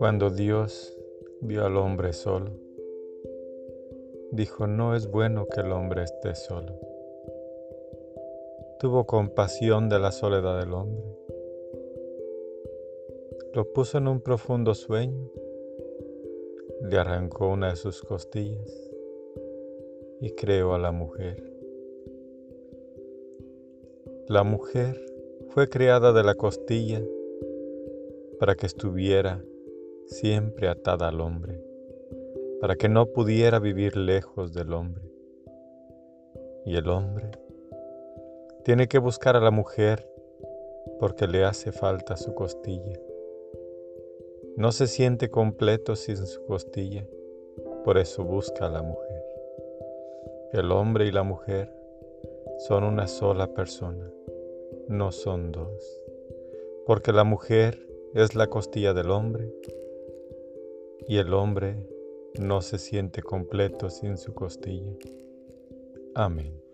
Cuando Dios vio al hombre solo, dijo, no es bueno que el hombre esté solo. Tuvo compasión de la soledad del hombre. Lo puso en un profundo sueño, le arrancó una de sus costillas y creó a la mujer. La mujer fue creada de la costilla para que estuviera siempre atada al hombre, para que no pudiera vivir lejos del hombre. Y el hombre tiene que buscar a la mujer porque le hace falta su costilla. No se siente completo sin su costilla, por eso busca a la mujer. El hombre y la mujer son una sola persona no son dos, porque la mujer es la costilla del hombre y el hombre no se siente completo sin su costilla. Amén.